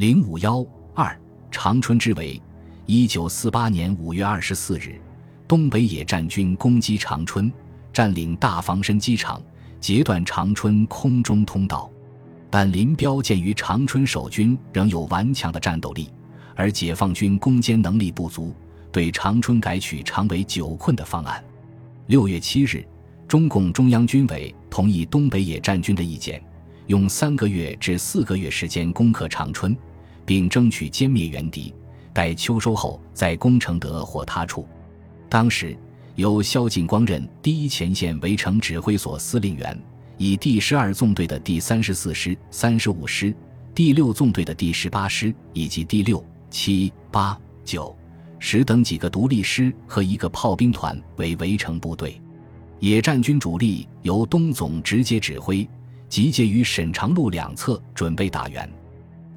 零五幺二长春之围。一九四八年五月二十四日，东北野战军攻击长春，占领大房身机场，截断长春空中通道。但林彪鉴于长春守军仍有顽强的战斗力，而解放军攻坚能力不足，对长春改取长围久困的方案。六月七日，中共中央军委同意东北野战军的意见，用三个月至四个月时间攻克长春，并争取歼灭援敌。待秋收后再攻承德或他处。当时由萧劲光任第一前线围城指挥所司令员，以第十二纵队的第三十四师、三十五师、第六纵队的第十八师以及第六、七、八、九、十等几个独立师和一个炮兵团为围城部队。野战军主力由东总直接指挥，集结于沈长路两侧，准备打援。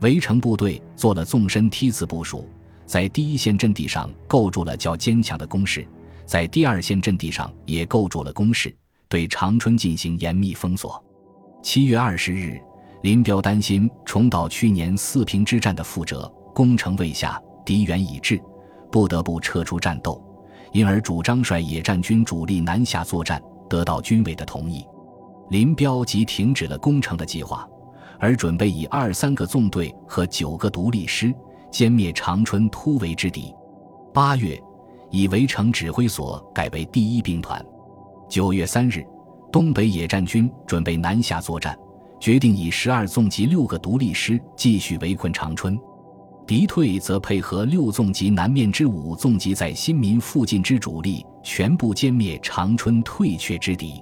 围城部队做了纵深梯次部署。在第一线阵地上构筑了较坚强的工事，在第二线阵地上也构筑了工事，对长春进行严密封锁。七月二十日，林彪担心重蹈去年四平之战的覆辙，攻城未下，敌援已至，不得不撤出战斗，因而主张率野战军主力南下作战，得到军委的同意。林彪即停止了攻城的计划，而准备以二三个纵队和九个独立师。歼灭长春突围之敌。八月，以围城指挥所改为第一兵团。九月三日，东北野战军准备南下作战，决定以十二纵及六个独立师继续围困长春。敌退则配合六纵及南面之五纵及在新民附近之主力，全部歼灭长春退却之敌。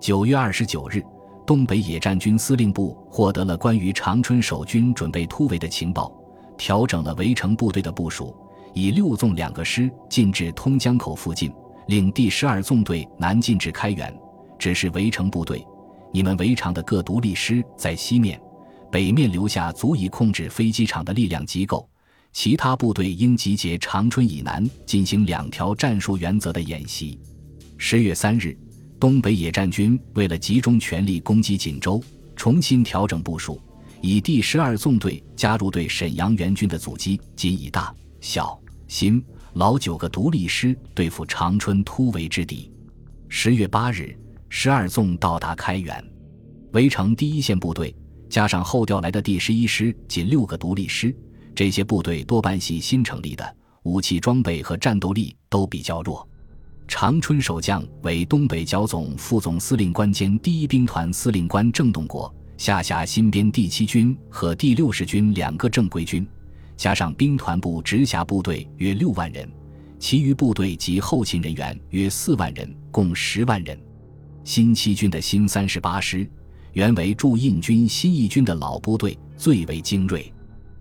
九月二十九日，东北野战军司令部获得了关于长春守军准备突围的情报。调整了围城部队的部署，以六纵两个师进至通江口附近，令第十二纵队南进至开原。指示围城部队：你们围场的各独立师在西面、北面留下足以控制飞机场的力量机构，其他部队应集结长春以南进行两条战术原则的演习。十月三日，东北野战军为了集中全力攻击锦州，重新调整部署。以第十二纵队加入对沈阳援军的阻击，仅以大、小、新、老九个独立师对付长春突围之敌。十月八日，十二纵到达开原，围城第一线部队加上后调来的第十一师，仅六个独立师。这些部队多半系新成立的，武器装备和战斗力都比较弱。长春守将为东北剿总副总司令官兼第一兵团司令官郑洞国。下辖新编第七军和第六十军两个正规军，加上兵团部直辖部队约六万人，其余部队及后勤人员约四万人，共十万人。新七军的新三十八师，原为驻印军新一军的老部队，最为精锐。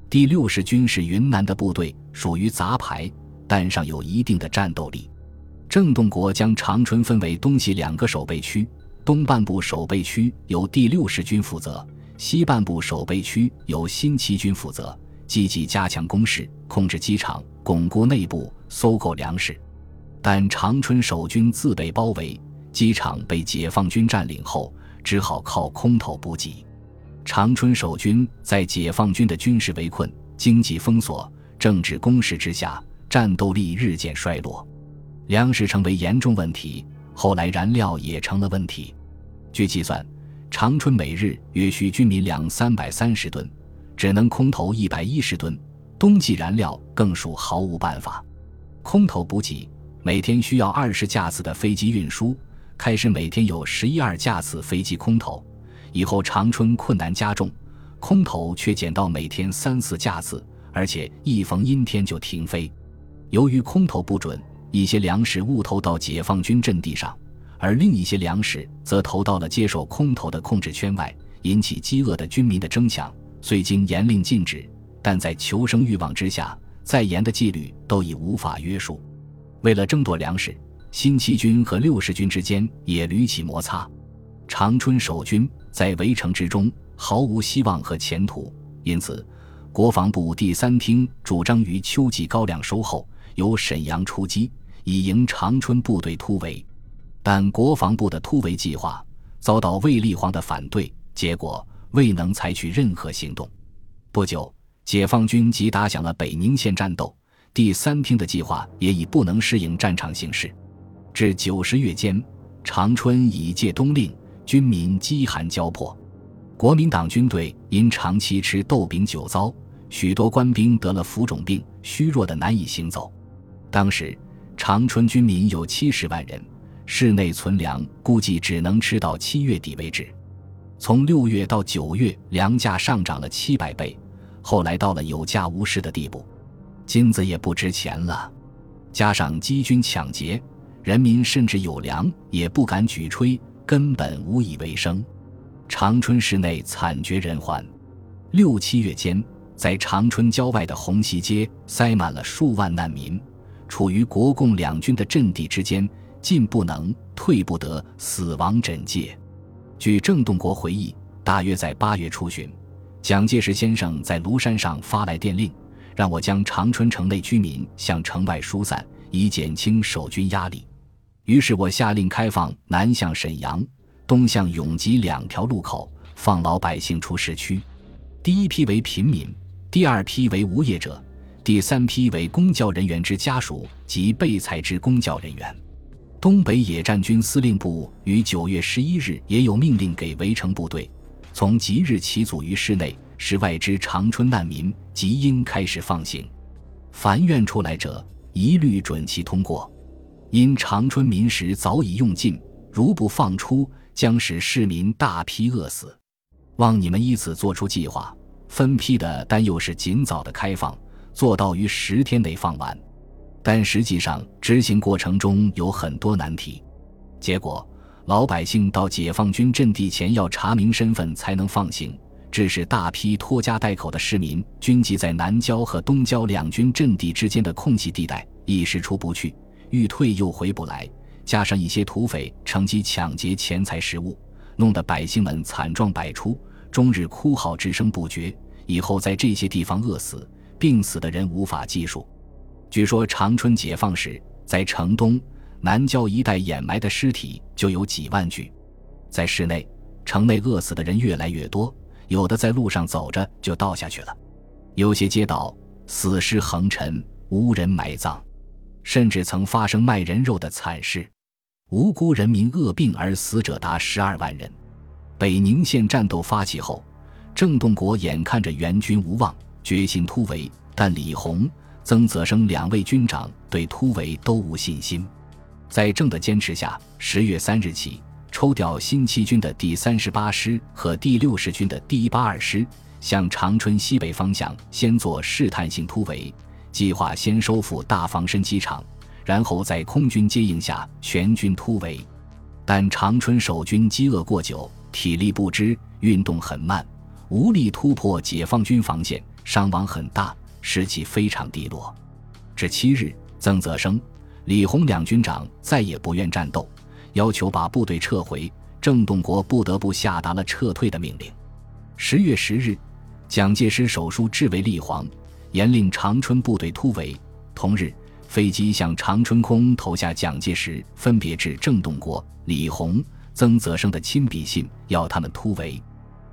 第六十军是云南的部队，属于杂牌，但尚有一定的战斗力。郑洞国将长春分为东西两个守备区。东半部守备区由第六十军负责，西半部守备区由新七军负责，积极加强攻势，控制机场，巩固内部，搜购粮食。但长春守军自被包围，机场被解放军占领后，只好靠空投补给。长春守军在解放军的军事围困、经济封锁、政治攻势之下，战斗力日渐衰落，粮食成为严重问题。后来燃料也成了问题。据计算，长春每日约需军民粮三百三十吨，只能空投一百一十吨。冬季燃料更属毫无办法。空投补给每天需要二十架次的飞机运输，开始每天有十一二架次飞机空投，以后长春困难加重，空投却减到每天三四架次，而且一逢阴天就停飞。由于空投不准，一些粮食误投到解放军阵地上。而另一些粮食则投到了接受空投的控制圈外，引起饥饿的军民的争抢。虽经严令禁止，但在求生欲望之下，再严的纪律都已无法约束。为了争夺粮食，新七军和六十军之间也屡起摩擦。长春守军在围城之中毫无希望和前途，因此，国防部第三厅主张于秋季高粱收后，由沈阳出击，以迎长春部队突围。但国防部的突围计划遭到卫立煌的反对，结果未能采取任何行动。不久，解放军即打响了北宁线战斗。第三厅的计划也已不能适应战场形势。至九十月间，长春已届冬令，军民饥寒交迫。国民党军队因长期吃豆饼酒糟，许多官兵得了浮肿病，虚弱的难以行走。当时长春军民有七十万人，室内存粮估计只能吃到七月底为止。从六月到九月，粮价上涨了七百倍，后来到了有价无市的地步，金子也不值钱了。加上积军抢劫，人民甚至有粮也不敢举吹，根本无以为生。长春市内惨绝人寰。六七月间，在长春郊外的红旗街塞满了数万难民，处于国共两军的阵地之间，进不能，退不得，死亡枕藉。据郑洞国回忆，大约在八月初旬，蒋介石先生在庐山上发来电令，让我将长春城内居民向城外疏散，以减轻守军压力。于是我下令开放南向沈阳、东向永吉两条路口，放老百姓出市区。第一批为平民，第二批为无业者，第三批为公教人员之家属及被裁之公教人员。东北野战军司令部于九月十一日也有命令给围城部队，从即日起组于市内，使外之长春难民即应开始放行。凡愿出来者，一律准其通过。因长春民食早已用尽，如不放出，将使市民大批饿死。望你们依此做出计划，分批的，但又是尽早的开放，做到于十天内放完。但实际上，执行过程中有很多难题。结果，老百姓到解放军阵地前要查明身份才能放行，致使大批拖家带口的市民均集在南郊和东郊两军阵地之间的空隙地带，一时出不去，欲退又回不来。加上一些土匪乘机抢劫钱财食物，弄得百姓们惨状百出，终日哭嚎之声不绝。以后在这些地方饿死、病死的人无法计数。据说长春解放时，在城东南郊一带掩埋的尸体就有几万具。在市内，城内饿死的人越来越多，有的在路上走着就倒下去了。有些街道死尸横陈，无人埋葬，甚至曾发生卖人肉的惨事。无辜人民饿病而死者达十二万人。北宁线战斗发起后，郑洞国眼看着援军无望，决心突围，但李鸿。曾泽生两位军长对突围都无信心，在郑的坚持下，十月三日起，抽调新七军的第三十八师和第六十军的第一八二师，向长春西北方向先做试探性突围，计划先收复大房身机场，然后在空军接应下全军突围。但长春守军饥饿过久，体力不支，运动很慢，无力突破解放军防线，伤亡很大。士气非常低落。至七日，曾泽生、李鸿两军长再也不愿战斗，要求把部队撤回。郑洞国不得不下达了撤退的命令。十月十日，蒋介石手书致为立煌，严令长春部队突围。同日，飞机向长春空投下蒋介石分别致郑洞国、李鸿、曾泽生的亲笔信，要他们突围。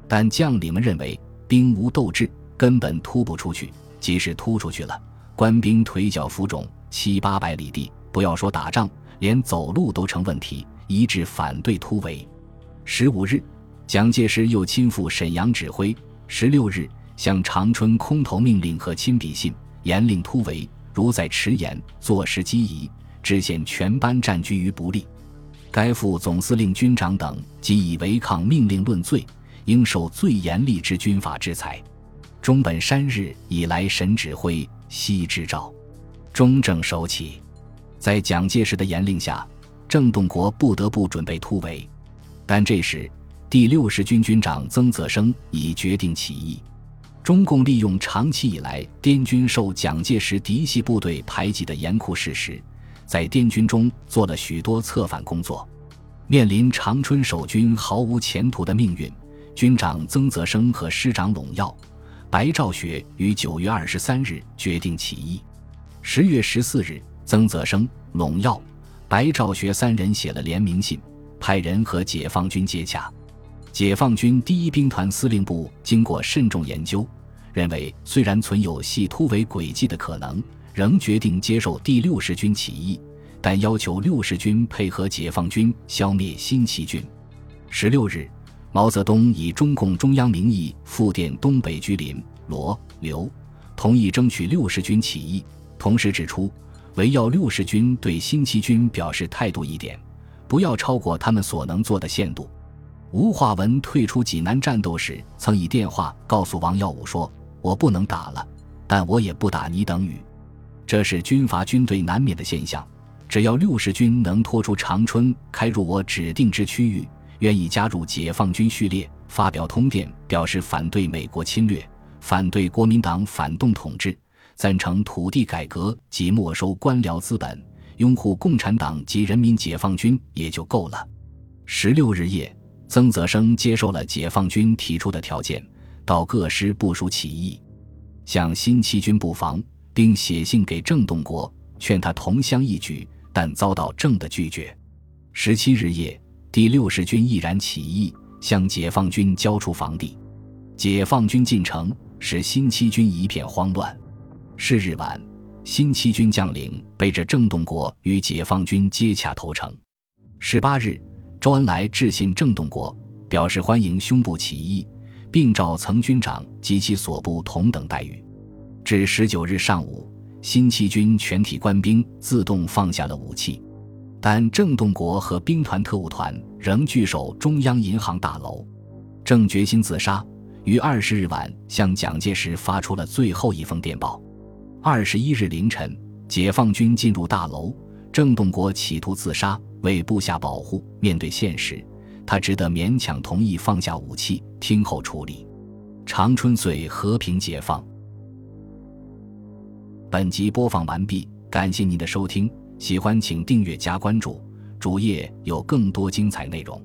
但将领们认为兵无斗志，根本突不出去。即使突出去了，官兵腿脚浮肿，七八百里地，不要说打仗，连走路都成问题，一致反对突围。十五日，蒋介石又亲赴沈阳指挥。十六日，向长春空投命令和亲笔信，严令突围。如再迟延，坐实机宜，致现全班战居于不利。该副总司令、军长等即以违抗命令论罪，应受最严厉之军法制裁。中本山日以来，神指挥，西支召，中正首起。在蒋介石的严令下，郑洞国不得不准备突围。但这时，第六十军军长曾泽生已决定起义。中共利用长期以来滇军受蒋介石嫡系部队排挤的严酷事实，在滇军中做了许多策反工作。面临长春守军毫无前途的命运，军长曾泽生和师长陇耀。白兆学于九月二十三日决定起义。十月十四日，曾泽生、陇耀、白兆学三人写了联名信，派人和解放军接洽。解放军第一兵团司令部经过慎重研究，认为虽然存有系突围诡计的可能，仍决定接受第六十军起义，但要求六十军配合解放军消灭新七军。十六日，毛泽东以中共中央名义复电东北军林罗刘，同意争取六十军起义，同时指出，唯要六十军对新七军表示态度一点，不要超过他们所能做的限度。吴化文退出济南战斗时，曾以电话告诉王耀武说：“我不能打了，但我也不打你等于。”这是军阀军队难免的现象。只要六十军能拖出长春，开入我指定之区域，愿意加入解放军序列，发表通电表示反对美国侵略，反对国民党反动统治，赞成土地改革及没收官僚资本，拥护共产党及人民解放军，也就够了。十六日夜。曾泽生接受了解放军提出的条件，到各师部署起义，向新七军布防，并写信给郑洞国，劝他同乡一举，但遭到郑的拒绝。十七日夜，第六十军毅然起义，向解放军交出防地。解放军进城，使新七军一片慌乱。是日晚，新七军将领背着郑洞国与解放军接洽投诚。十八日。周恩来致信郑洞国，表示欢迎兄部起义，并召曾军长及其所部同等待遇。至十九日上午，新七军全体官兵自动放下了武器，但郑洞国和兵团特务团仍据守中央银行大楼。郑决心自杀，于二十日晚向蒋介石发出了最后一封电报。二十一日凌晨，解放军进入大楼，郑洞国企图自杀。为部下保护，面对现实，他只得勉强同意放下武器，听候处理。长春遂和平解放。本集播放完毕，感谢您的收听，喜欢请订阅加关注，主页有更多精彩内容。